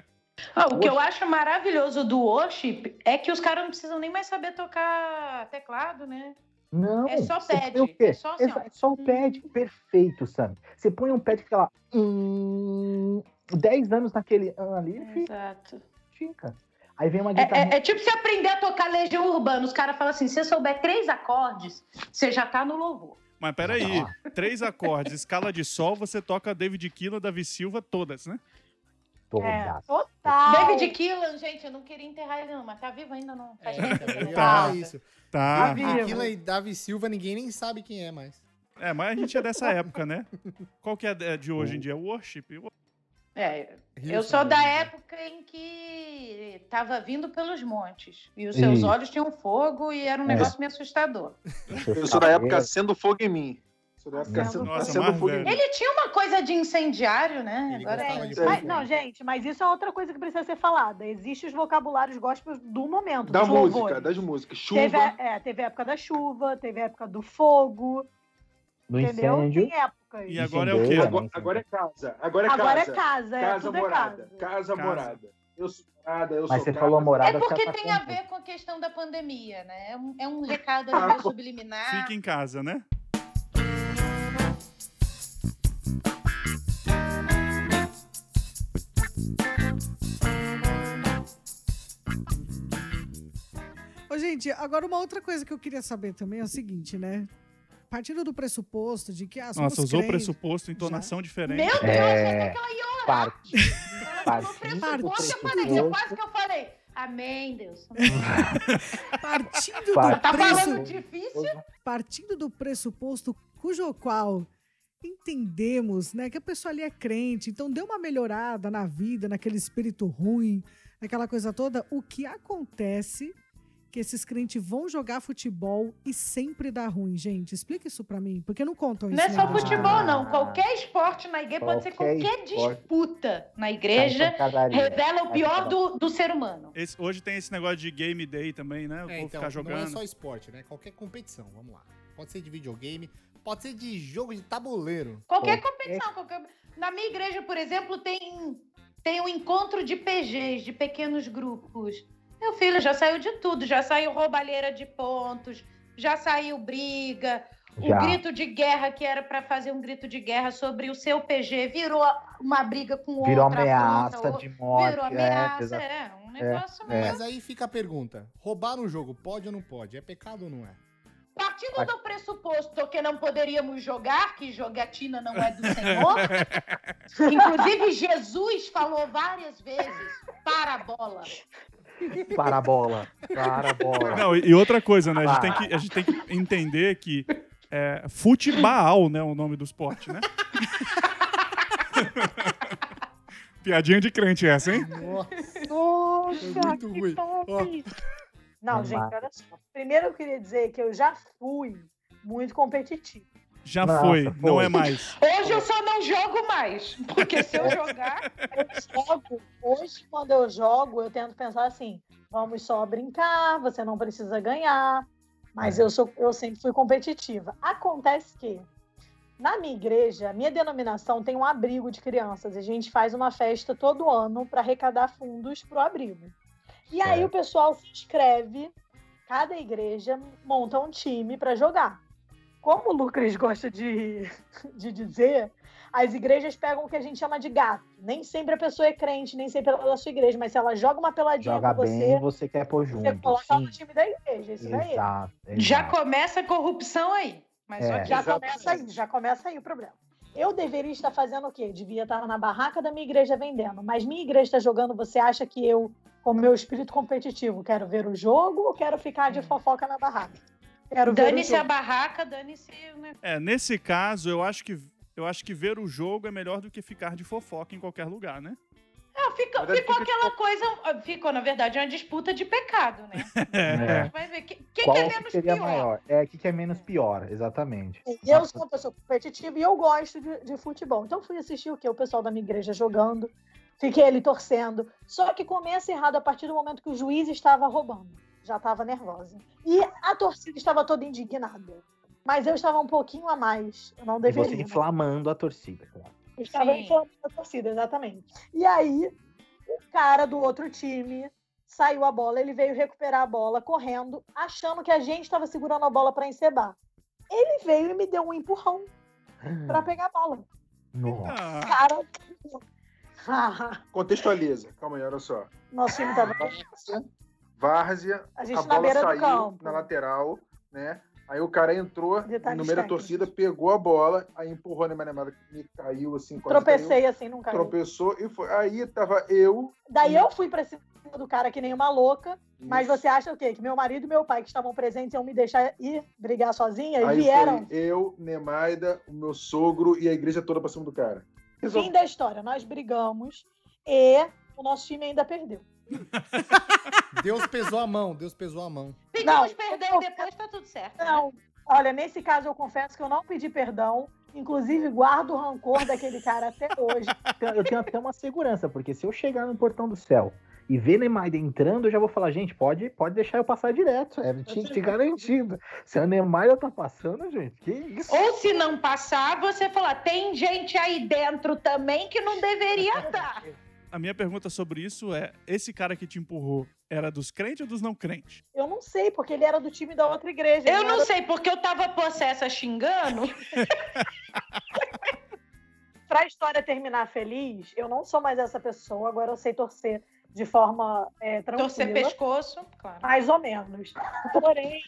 Ah, o que eu acho maravilhoso do worship é que os caras não precisam nem mais saber tocar teclado, né? Não. É só pad, põe o quê? é só assim, é só o pad, perfeito, Sam. Você põe um pad que fica lá, hum, 10 anos naquele ano ali, Exato. fica. Aí vem uma É, guitarra. é- é tipo você aprender a tocar Legião Urbana. Os caras falam assim: se você souber três acordes, você já tá no louvor. Mas peraí, três acordes, escala de sol, você toca David Killa, Davi Silva, todas, né? Toda. É, total. David Keelan, gente, eu não queria enterrar ele, não, mas tá vivo ainda não. Faz É, tempo, né? Tá. isso. Tá. Davi- Aquilo aí, Davi Silva, ninguém nem sabe quem é mais. É, mas a gente é dessa época, né? Qual que é a de hoje em dia? Worship. É, eu sou da época em que estava vindo pelos montes. E os seus Isso. olhos tinham fogo e era um É. negócio meio assustador. Eu sou da época sendo fogo em mim. Época Nossa, sendo. Ele tinha uma coisa de incendiário, né? Ele Agora de Sim. Mas, não, gente, mas isso é outra coisa que precisa ser falada. Existem os vocabulários gospel do momento. Da música, louvores. das músicas. Teve, Chuva. a- é, teve a época da chuva, teve a época do fogo, Do entendeu? incêndio. Tem épocas. E agora é o quê? Incendeia, Agora, né? agora é casa. Agora é Agora é casa. casa, é, Casa é morada. casa. Casa Casa. morada. Eu sou morada, eu Mas sou você casa. falou morada. É porque fica tem a ver com a questão da pandemia, né? É um, é um recado Ah, subliminar. Fica em casa, né? Ô, gente, agora uma outra coisa que eu queria saber também é o seguinte, né? Partindo do pressuposto de que ah, somos Nossa, usou crentes, pressuposto, entonação diferente. Meu Deus, É, é... que ela ia parte. do pressuposto, eu falei, eu quase que eu falei. Amém, Deus. partindo do Parte. Tá preço, falando difícil? partindo do pressuposto cujo qual entendemos, né, que a pessoa ali é crente, então deu uma melhorada na vida, naquele espírito ruim, naquela coisa toda, o que acontece que esses crentes vão jogar futebol e sempre dá ruim, gente? Explica isso pra mim, porque não contam isso. Não é na só futebol, não. Qualquer esporte na igreja, pode ser Qualquer esporte. disputa na igreja, revela o pior do, do ser humano. Esse- hoje tem esse negócio de game day também, né? É, então, ficar jogando. não é só esporte, né? Qualquer competição, vamos lá. Pode ser de videogame, pode ser de jogo de tabuleiro. Qualquer Qualquer- competição. qualquer- Na minha igreja, por exemplo, tem, tem um encontro de PGs, de pequenos grupos. Meu filho já saiu de tudo. Já saiu roubalheira de pontos, já saiu briga. Já. O grito de guerra, que era para fazer um grito de guerra sobre o seu PG, virou uma briga com Virou outra. ameaça ponta, de morte. Virou é, ameaça, exato. é, um negócio é. mesmo. Mas aí fica a pergunta: roubar no jogo pode ou não pode? É pecado ou não é? Partindo do pressuposto que não poderíamos jogar, que jogatina não é do Senhor, inclusive Jesus falou várias vezes: para a bola. Para a bola. Para a bola. Não, e outra coisa, né? A gente tem que, a gente tem que entender que é, futebol, né? O nome do esporte, né? Piadinha de crente essa, hein? Nossa, Foi muito que ruim. top! Não, gente, olha só. Primeiro eu queria dizer que eu já fui muito competitivo. Já Nossa, foi, não foi. é mais. Hoje eu só não jogo mais, porque se eu jogar. Eu jogo, hoje, quando eu jogo, eu tento pensar assim: vamos só brincar, você não precisa ganhar. Mas eu, sou, eu sempre fui competitiva. Acontece que, na minha igreja, a minha denominação tem um abrigo de crianças. E a gente faz uma festa todo ano para arrecadar fundos para o abrigo. E aí Certo. o pessoal se inscreve, cada igreja monta um time para jogar. Como o Lucas gosta de, de dizer, as igrejas pegam o que a gente chama de gato. Nem sempre a pessoa é crente, nem sempre ela é da sua igreja, mas se ela joga uma peladinha Joga com bem, você, você quer pôr junto. você coloca sim. no time da igreja. Isso daí. Exato, Já começa a corrupção aí. Mas É. Já Exatamente. começa aí, já começa aí o problema. Eu deveria estar fazendo o quê? Devia estar na barraca da minha igreja vendendo. Mas minha igreja está jogando, você acha que eu, com meu espírito competitivo, quero ver o jogo ou quero ficar de fofoca na barraca? Quero ver o Dane-se a barraca, dane-se. Né? É, nesse caso, eu acho que eu acho que ver o jogo é melhor do que ficar de fofoca em qualquer lugar, né? Não, fica- aí ficou fica- aquela coisa. Ficou, na verdade, uma disputa de pecado, né? A É. gente vai ver. Quem que é que menos seria pior? maior? É, o que, que é menos pior, exatamente. Eu sou uma pessoa competitiva e eu gosto de, de futebol. Então fui assistir o quê? O pessoal da minha igreja jogando. Fiquei ali torcendo. Só que começa errado a partir do momento que o juiz estava roubando. Já estava nervosa. E a torcida estava toda indignada. Mas eu estava um pouquinho a mais. Eu não E deveria. você né? inflamando a torcida, claro. Eu Estava Sim. inflamando a torcida, exatamente. E aí, o cara do outro time saiu a bola, ele veio recuperar a bola correndo, achando que a gente estava segurando a bola para encebar. Ele veio e me deu um empurrão para pegar a bola. Nossa. Ah, Cara, Ah, Contextualiza. Calma aí, olha só. nosso time tava. Várzea, A a, gente na bola saiu na lateral, né? Aí o cara entrou Detalhes no meio da torcida, pegou a bola, aí empurrou na minha namorada, me caiu assim, quase caiu, Tropecei assim, não caiu. tropeçou e foi. Aí tava eu. Daí eu fui pra cima do cara que nem uma louca. Mas Isso. você acha o quê? Que meu marido e meu pai, que estavam presentes, iam me deixar ir brigar sozinha? E Aí vieram. eu, Nemaida, o meu sogro e a igreja toda pra cima do cara. Fim da história. Nós brigamos e o nosso time ainda perdeu. Deus pesou a mão, Deus pesou a mão. Pedimos Não, perdão eu- e depois tá tudo certo. né? Não, olha, nesse caso eu confesso que eu não pedi perdão. Inclusive, guardo o rancor daquele cara até hoje. Eu tenho até uma segurança, porque se eu chegar no portão do céu e ver Neymar entrando, eu já vou falar, gente, pode, pode deixar eu passar direto. É, tinha que garantido. Se a Neymar tá passando, gente, que isso? Ou se não passar, você falar, tem gente aí dentro também que não deveria estar. A minha pergunta sobre isso é: esse cara que te empurrou era dos crentes ou dos não crentes? Eu não sei, porque ele era do time da outra igreja. Eu não era- sei, porque eu tava possessa xingando. Pra a história terminar feliz, eu não sou mais essa pessoa, agora eu sei torcer de forma é, tranquila. Torcer pescoço, claro. Mais ou menos. Porém,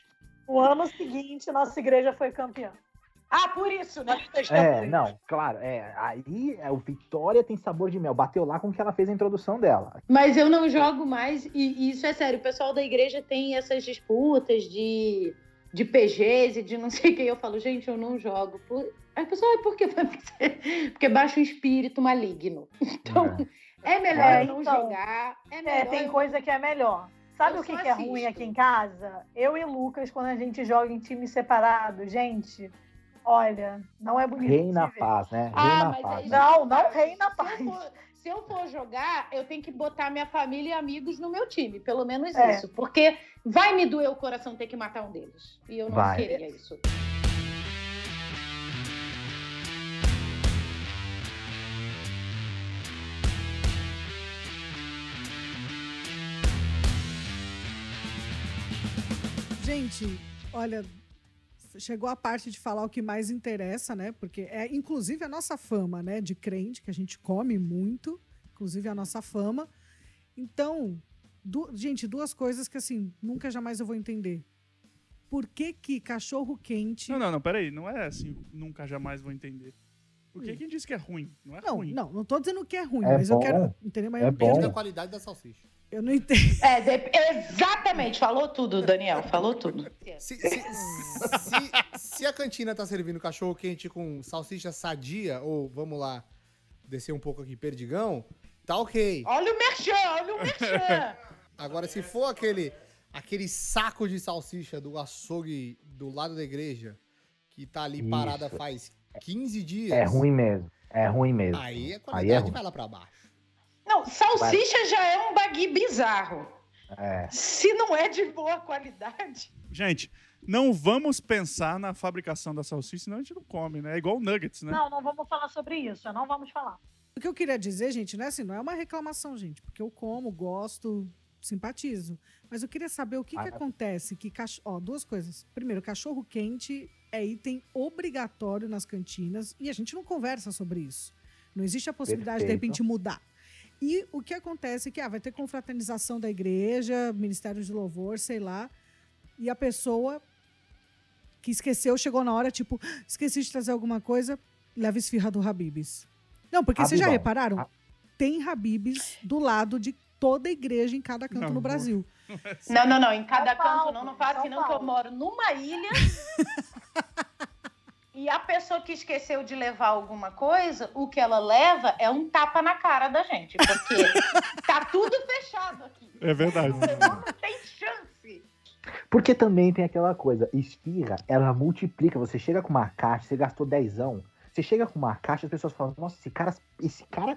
no ano seguinte, nossa igreja foi campeã. Ah, por isso, né? É, não, claro, é, aí é, o Vitória tem sabor de mel, bateu lá com o que ela fez a introdução dela. Mas eu não jogo mais, e, e isso é sério. O pessoal da igreja tem essas disputas de, de PGs e de não sei o que. Eu falo, gente, eu não jogo. Por... Aí o pessoal, "Ai, por quê? Porque baixa um espírito maligno. Então, é, melhor É, não então. jogar. É, É, melhor tem eu- coisa que é melhor. Sabe Eu o que, que é ruim aqui em casa? Eu e Lucas, quando a gente joga em time separado, gente, olha, não é bonito. Rei na de ver. paz, né? Rei Ah, na mas paz. aí- Não, não rei na Se paz. eu, for, se eu for jogar, eu tenho que botar minha família e amigos no meu time. Pelo menos É. isso. Porque vai me doer o coração ter que matar um deles. E eu não Vai. queria isso. Gente, olha, chegou a parte de falar o que mais interessa, né? Porque é inclusive a nossa fama, né, de crente, que a gente come muito, inclusive a nossa fama. Então, du- gente, duas coisas que assim, nunca jamais eu vou entender. Por que que cachorro quente Não, não, não, peraí. Não é assim, nunca jamais vou entender. Porque Hum. quem disse que é ruim? Não é Não, ruim. não, não tô dizendo que é ruim, É mas eu bom. quero entender, mas É eu, bom. Eu, da qualidade da salsicha. Eu não entendo. É, de- exatamente. Falou tudo, Daniel. Falou tudo. Se, se- se- se a cantina tá servindo cachorro quente com salsicha sadia, ou vamos lá, descer um pouco aqui, perdigão, tá ok. Olha o merchan, olha o merchan. Agora, se for aquele, aquele saco de salsicha do açougue do lado da igreja, que tá ali parada Isso. faz 15 dias. É ruim mesmo. É ruim mesmo. Aí a Aí qualidade é ruim. vai lá pra baixo. Não, salsicha já é um bagui bizarro. É. Se não é de boa qualidade. Gente, não vamos pensar na fabricação da salsicha, senão a gente não come, né? É igual o nuggets, né? Não, não vamos falar sobre isso, não vamos falar. O que eu queria dizer, gente, não é assim, não é uma reclamação, gente, porque eu como, gosto, simpatizo. Mas eu queria saber o que, que Ah. acontece que cach... ó, duas coisas. Primeiro, cachorro quente é item obrigatório nas cantinas e a gente não conversa sobre isso. Não existe a possibilidade de, de Perfeito. repente mudar. E o que acontece é que ah, vai ter confraternização da igreja, ministério de louvor, sei lá, e a pessoa que esqueceu chegou na hora, tipo, esqueci de trazer alguma coisa, leva esfirra do Habibs. Não, porque vocês já Habibão. repararam? Ah. Tem Habibs do lado de toda igreja em cada canto Não, no Brasil. Não, não, não. Em cada São Paulo, canto não, não faço São não, que eu Paulo. moro numa ilha. e a pessoa que esqueceu de levar alguma coisa, o que ela leva é um tapa na cara da gente. Porque tá tudo fechado aqui. É verdade. Não tem chance. Porque também tem aquela coisa, esfirra, ela multiplica. Você chega com uma caixa, você gastou dezão. Você chega com uma caixa, as pessoas falam, nossa, esse cara, esse cara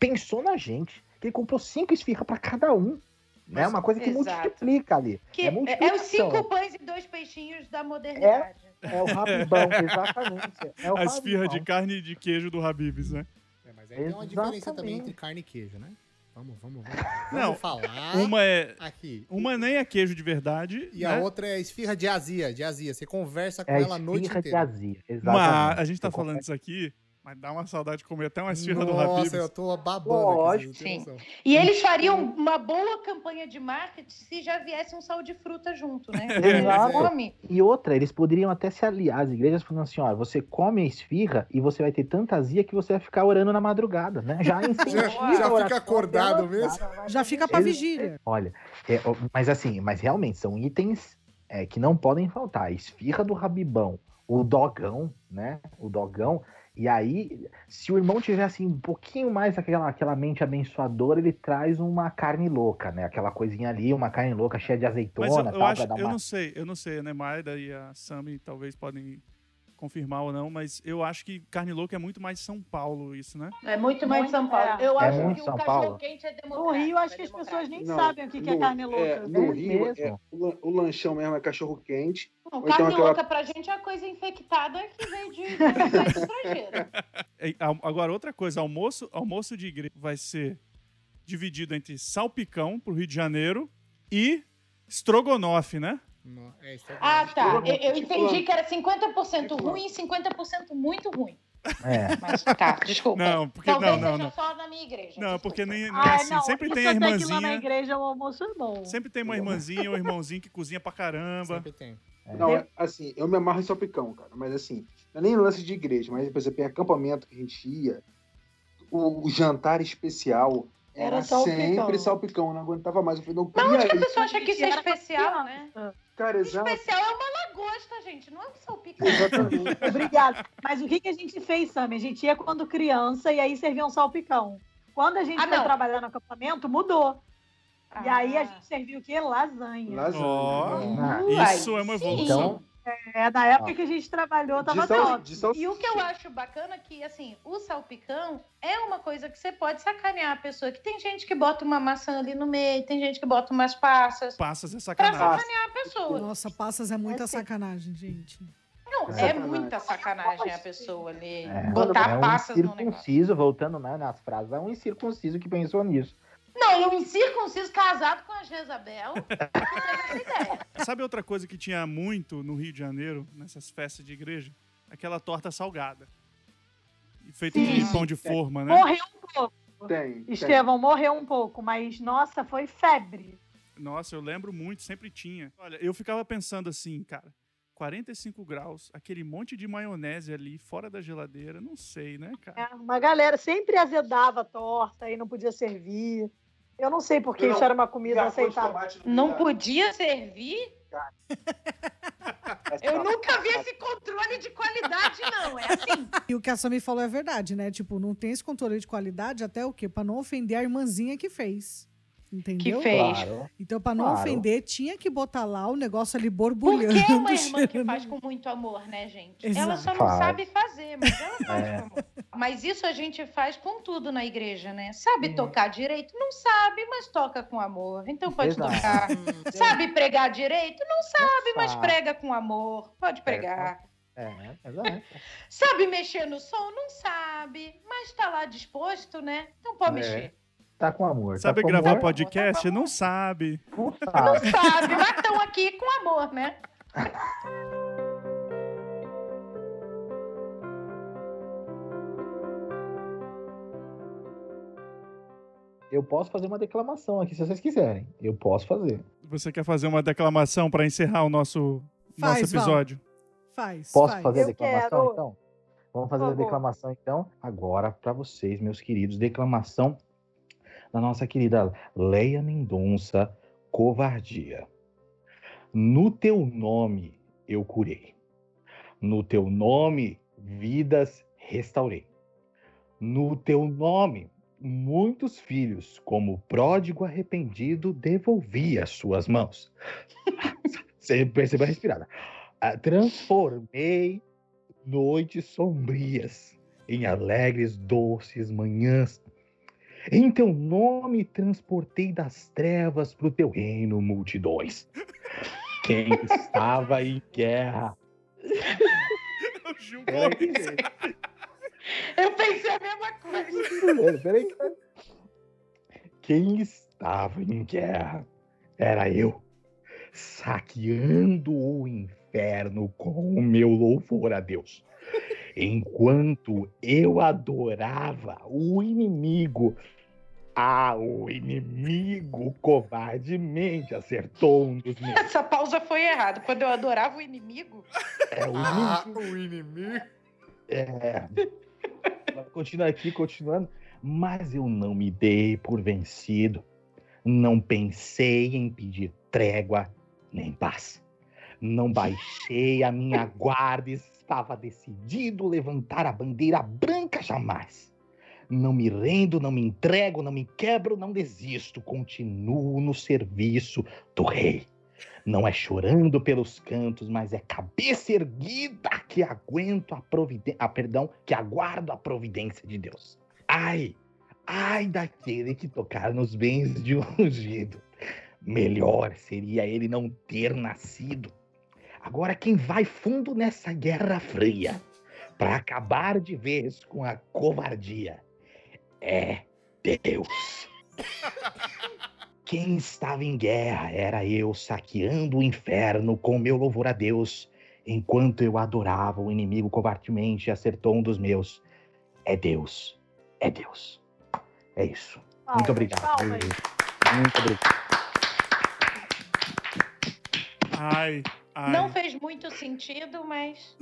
pensou na gente. Que ele comprou cinco esfirras pra cada um. É Mas- uma coisa que Exato. multiplica ali. Que é, é, é os cinco pães e dois peixinhos da modernidade. É o rabibão, exatamente. É o A esfirra de carne e de queijo do Habib's, né? É, mas aí tem uma diferença também entre carne e queijo, né? Vamos, vamos, vamos. Não, Vamos falar Uma é. aqui. Uma nem é queijo de verdade. E a né? outra é esfirra de azia, de azia. Você conversa com É a ela a noite esfirra de inteira. azia. Exatamente. a gente tá Eu falando confesso. disso aqui, mas dá uma saudade de comer até uma esfirra do Nossa, Habib's. eu tô babando Lógico. aqui. Sim. noção. E eles fariam uma boa campanha de marketing se já viesse um sal de fruta junto, né? Exato. Come. E outra, eles poderiam até se aliar, as igrejas falando assim, ó, você come a esfirra e você vai ter tanta azia que você vai ficar orando na madrugada, né? Já incentiva Já- já fica acordado mesmo? Já fica pra vigília. Olha, é, mas assim, mas realmente são itens é, que não podem faltar. A esfirra do rabibão, o dogão, né? O dogão. E aí, se o irmão tiver assim um pouquinho mais aquela, aquela mente abençoadora, ele traz uma carne louca, né? Aquela coisinha ali, uma carne louca cheia de Mas azeitona, eu, eu tal, acho, eu não sei, eu não sei, né? Maida e a Sami talvez podem confirmar ou não, mas eu acho que carne louca é muito mais São Paulo isso, né? É muito mais Muito, São Paulo. é. Eu É acho muito que São o Paulo. cachorro quente é No democrático. Rio, acho é que as pessoas nem Não, sabem o que, que é no- carne louca. é, no É Rio, mesmo. é, o, lan- o lanchão mesmo é cachorro quente. Não, carne então aquela- louca pra gente é uma coisa infectada que veio de de estrangeiro. É, a- Agora, outra coisa, almoço, almoço de igreja vai ser dividido entre salpicão pro Rio de Janeiro e estrogonofe, né? Não, é isso. Ah, tá. Eu, eu entendi que era 50% tipo ruim e 50% muito ruim. É. Mas tá, desculpa. Não, porque Talvez não, não, seja não. só na minha igreja. Não, desculpa. porque nem, nem Ai, assim, não, sempre tem a lá na irmãzinha, igreja o almoço é bom. sempre tem uma irmãzinha ou irmãozinho que cozinha pra caramba. Sempre tem. Não, é, assim, eu me amarro em salpicão, cara. Mas assim, não é nem lance de igreja, mas, por exemplo, em acampamento que a gente ia, o, o jantar especial era, Era salpicão. sempre salpicão. Eu não aguentava mais. Eu falei, não, e onde que a pessoa acha que isso é especial, né? Cara, exato. Especial é uma lagosta, gente, não é um salpicão. Exatamente. Obrigada. Mas o que, que a gente fez, Sammy? A gente ia quando criança e aí servia um salpicão. Quando a gente Ah, foi não. trabalhar no acampamento, mudou. E aí a Ah. gente serviu o quê? Lasanha. Lasanha. Ah, Uai, Isso é uma evolução. É, na época que a gente trabalhou, tava sal, top. sal, E o que eu acho bacana é que, assim, o salpicão é uma coisa que você pode sacanear a pessoa. Que tem gente que bota uma maçã ali no meio, tem gente que bota umas passas. Passas é Pra sacanagem. sacanear a pessoa. Nossa, passas é muita É sim. sacanagem, gente. Não, é Sacanagem. muita sacanagem a pessoa ali. É, botar é um passas no negócio. incircunciso, voltando né, nas frases, é um incircunciso que pensou nisso. Não, e um incircunciso casado com a Jezabel. Sabe outra coisa que tinha muito no Rio de Janeiro, nessas festas de igreja? Aquela torta salgada. Feita Sim. de pão de forma, né? Morreu um pouco. tem. tem. Estevão morreu um pouco, mas nossa, foi febre. Nossa, eu lembro muito, sempre tinha. Olha, eu ficava pensando assim, cara, 45 graus, aquele monte de maionese ali fora da geladeira, não sei, né, cara? É, uma galera sempre azedava a torta e não podia servir. Eu não sei porque Não, isso era uma comida aceitável. Não podia servir? Eu nunca vi esse controle de qualidade, não. É assim. E o que a Sami falou é verdade, né? Tipo, não tem esse controle de qualidade até o quê? Pra não ofender a irmãzinha que fez. Entendeu? fez. Claro. Então, pra não Claro. ofender, tinha que botar lá o negócio ali Porque borbulhando. é uma irmã que faz com muito amor, né, gente? Exato. Ela só não Faz. sabe fazer, mas ela faz É. com amor. Mas isso a gente faz com tudo na igreja, né? Sabe Hum. tocar direito? Não sabe, mas toca com amor. Então pode Exato. tocar. Sabe pregar direito? Não sabe, mas prega com amor. Pode pregar. É, exato. Sabe mexer no som? Não sabe, mas tá lá disposto, né? Então pode É. mexer. Tá com amor. Sabe tá com gravar amor, podcast? Não sabe. Não Não sabe. sabe, mas estão aqui com amor, né? Eu posso fazer uma declamação aqui, se vocês quiserem. Eu posso fazer. Você quer fazer uma declamação pra encerrar o nosso, nosso Faz, Val. episódio? Faz. Posso faz. fazer a declamação, quero. então? Vamos fazer a declamação, então, agora para vocês, meus queridos. Declamação da nossa querida Leia Mendonça, Covardia. No teu nome eu curei. No teu nome vidas restaurei. No teu nome muitos filhos, como pródigo arrependido, devolvi às suas mãos. Você percebeu a respirada. Ah, Transformei noites sombrias em alegres, doces manhãs. Em teu nome transportei das trevas pro teu reino multidões. Quem estava em guerra. O Gomes. gente. Eu pensei a mesma coisa. Peraí, peraí. Quem estava em guerra era eu, saqueando o inferno com o meu louvor a Deus. Enquanto eu adorava o inimigo, ah, o inimigo covardemente acertou um dos meus. Essa pausa foi errada. Quando eu adorava o inimigo, É, o Ah, inimigo. o inimigo. É. Continua aqui, continuando. Mas eu não me dei por vencido. Não pensei em pedir trégua nem paz. Não baixei a minha guarda estava decidido levantar a bandeira branca jamais. Não me rendo, não me entrego, não me quebro, não desisto. Continuo no serviço do rei. Não é chorando pelos cantos, mas é cabeça erguida que aguento a providência, ah, perdão, que aguardo a providência de Deus. Ai, ai daquele que tocar nos bens de ungido. Melhor seria ele não ter nascido. Agora quem vai fundo nessa guerra fria para acabar de vez com a covardia é Deus. Quem estava em guerra era eu saqueando o inferno com meu louvor a Deus, enquanto eu adorava o inimigo covardemente e acertou um dos meus. É Deus, é Deus. É isso. Muito Palmas, obrigado. palmas. Muito obrigado. Ai, ai. Não fez muito sentido, mas.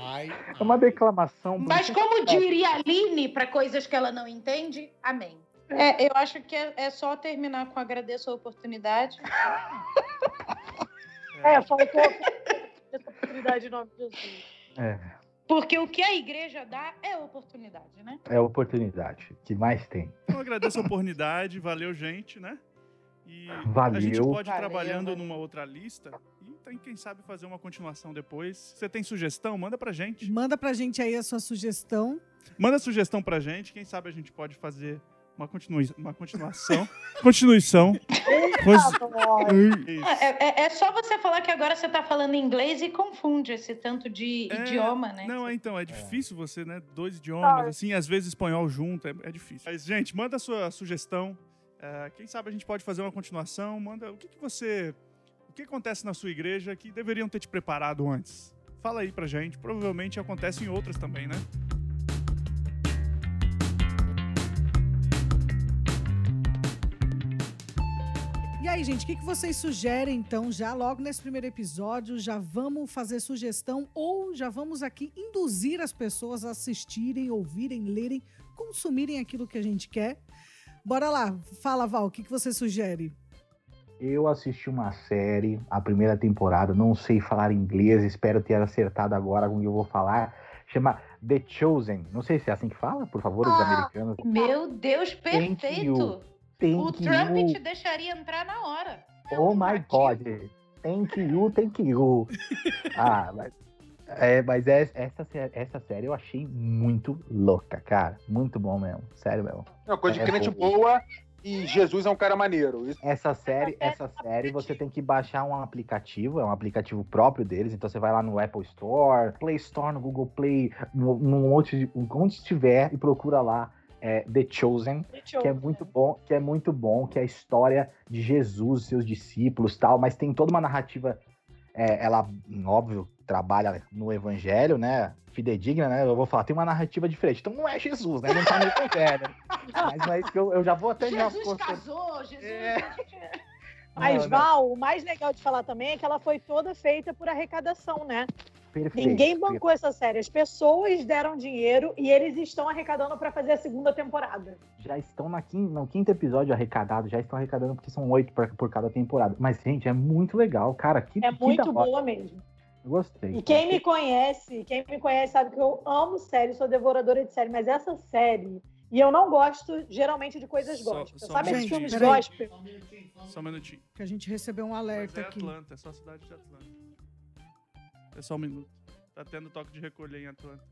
Ai, É uma declamação. Mas muito- como diria a Aline, para coisas que ela não entende, amém. É, eu acho que é, é só terminar com agradeço a oportunidade. É, faltou essa oportunidade em nome de Jesus. É, Porque o que a igreja dá é oportunidade, né? é a oportunidade que mais tem. Eu agradeço a oportunidade, valeu, gente, né? E Valeu. a gente pode ir Valeu, trabalhando valeu. numa outra lista e quem sabe, fazer uma continuação depois. Você tem sugestão? Manda pra gente. Manda pra gente aí a sua sugestão. Manda sugestão pra gente. Quem sabe a gente pode fazer uma, continui uma continuação. Continuação. É, é- é só você falar que agora você tá falando inglês e confunde esse tanto de É, idioma, né? Não, é, então, é difícil você, né? Dois idiomas, Ah. assim, às vezes espanhol junto, é, é difícil. Mas, gente, manda a sua sugestão. É, quem sabe a gente pode fazer uma continuação. Manda o que, que você. O que acontece na sua igreja que deveriam ter te preparado antes? Fala aí pra gente. Provavelmente acontece em outras também, né? E aí, gente, o que, vocês sugerem, então, já logo nesse primeiro episódio? Já vamos fazer sugestão ou já vamos aqui induzir as pessoas a assistirem, ouvirem, lerem, consumirem aquilo que a gente quer? Bora lá, fala, Val, o que, que você sugere? Eu assisti uma série, a primeira temporada, não sei falar inglês, espero ter acertado agora com o que eu vou falar. Chama The Chosen. Não sei se é assim que fala, por favor, os Ah, americanos. Meu Deus, Thank you. perfeito! Thank O Trump you. te deixaria entrar na hora. É Oh um my. God. Thank you, thank you. ah, mas, é, mas é- essa, essa série eu achei muito louca, cara. Muito bom mesmo. Sério mesmo. Uma coisa de É crente bom. boa e Jesus é um cara maneiro. Isso Essa série, essa série você tem que baixar um aplicativo, é um aplicativo próprio deles, então você vai lá no Apple Store, Play Store, no Google Play, no, no onde, onde estiver e procura lá é, The Chosen, que é muito bom, que é muito bom, que é a história de Jesus, seus discípulos, tal, mas tem toda uma narrativa, é, ela, óbvio, trabalha no evangelho, né, fidedigna, né, eu vou falar, tem uma narrativa diferente, então não é Jesus, né, não tá no evangelho, mas não é isso que eu, eu já vou até já Jesus casou, Jesus. É. Mas, Não, não. Val, o mais legal de falar também é que ela foi toda feita por arrecadação, né? Perfeito, Ninguém perfeito. bancou essa série. As pessoas deram dinheiro e eles estão arrecadando para fazer a segunda temporada. já estão na quin- no quinto episódio arrecadado, já estão arrecadando porque são oito por, por cada temporada. Mas, gente, é muito legal, cara. Que, É que muito da hora. boa mesmo. Gostei. E quem me conhece, quem me conhece sabe que eu amo série, sou devoradora de série, mas essa série. E eu não gosto geralmente de coisas Só- gospel. só Sabe um esses minutinho. filmes Peraí. gospel? Só um minutinho. Que a gente recebeu um Mas alerta é aqui. Atlanta, é só a cidade de Atlanta. É só um minuto. Tá tendo toque de recolher em Atlanta.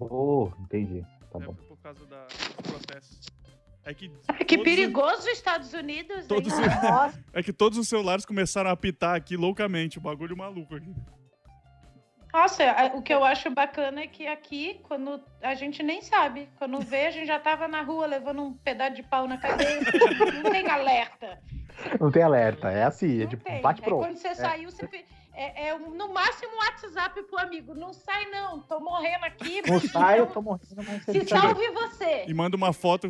Oh, entendi. Tá é bom. por causa da, dos protestos. É que, Que todos- perigoso os Estados Unidos, Todos É que todos os celulares começaram a apitar aqui loucamente. O bagulho maluco aqui. Nossa, a- o que eu acho bacana é que aqui, quando a gente nem sabe, quando vê, a gente já tava na rua levando um pedaço de pau na cabeça. Não tem alerta. Não tem alerta, é assim, é Não tipo, tem. bate Aí pronto. quando você saiu, você fez. É, é no máximo um WhatsApp pro amigo. Não sai, não. Tô morrendo aqui. Não sai, eu tô morrendo, mas você Se fica- salve você. E manda uma foto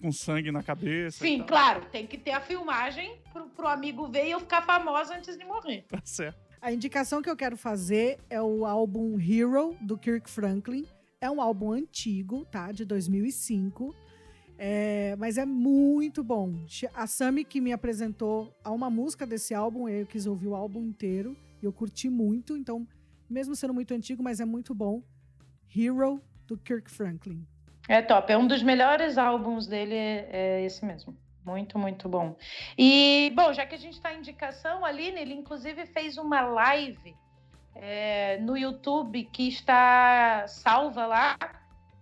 com sangue na cabeça. Sim, claro, tem que ter a filmagem pro, pro amigo ver e eu ficar famosa antes de morrer. Tá certo. A indicação que eu quero fazer é o álbum Hero, do Kirk Franklin. É um álbum antigo, tá? De 2005. É, mas é muito bom. A Sami que me apresentou a uma música desse álbum, eu quis ouvir o álbum inteiro. E eu curti muito, então, mesmo sendo muito antigo, mas é muito bom. Hero, do Kirk Franklin. É top. É um dos melhores álbuns dele, é, é esse mesmo. Muito, muito bom. E, bom, já que a gente está em indicação, a Aline, ele inclusive fez uma live é, no YouTube que está salva lá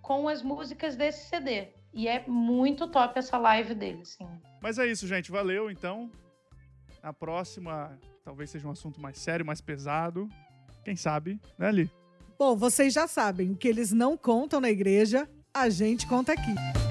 com as músicas desse CD. E é muito top essa live dele, sim. Mas é isso, gente. Valeu, então. A próxima talvez seja um assunto mais sério, mais pesado. Quem sabe, né, Ali? Bom, vocês já sabem, o que eles não contam na igreja, a gente conta aqui.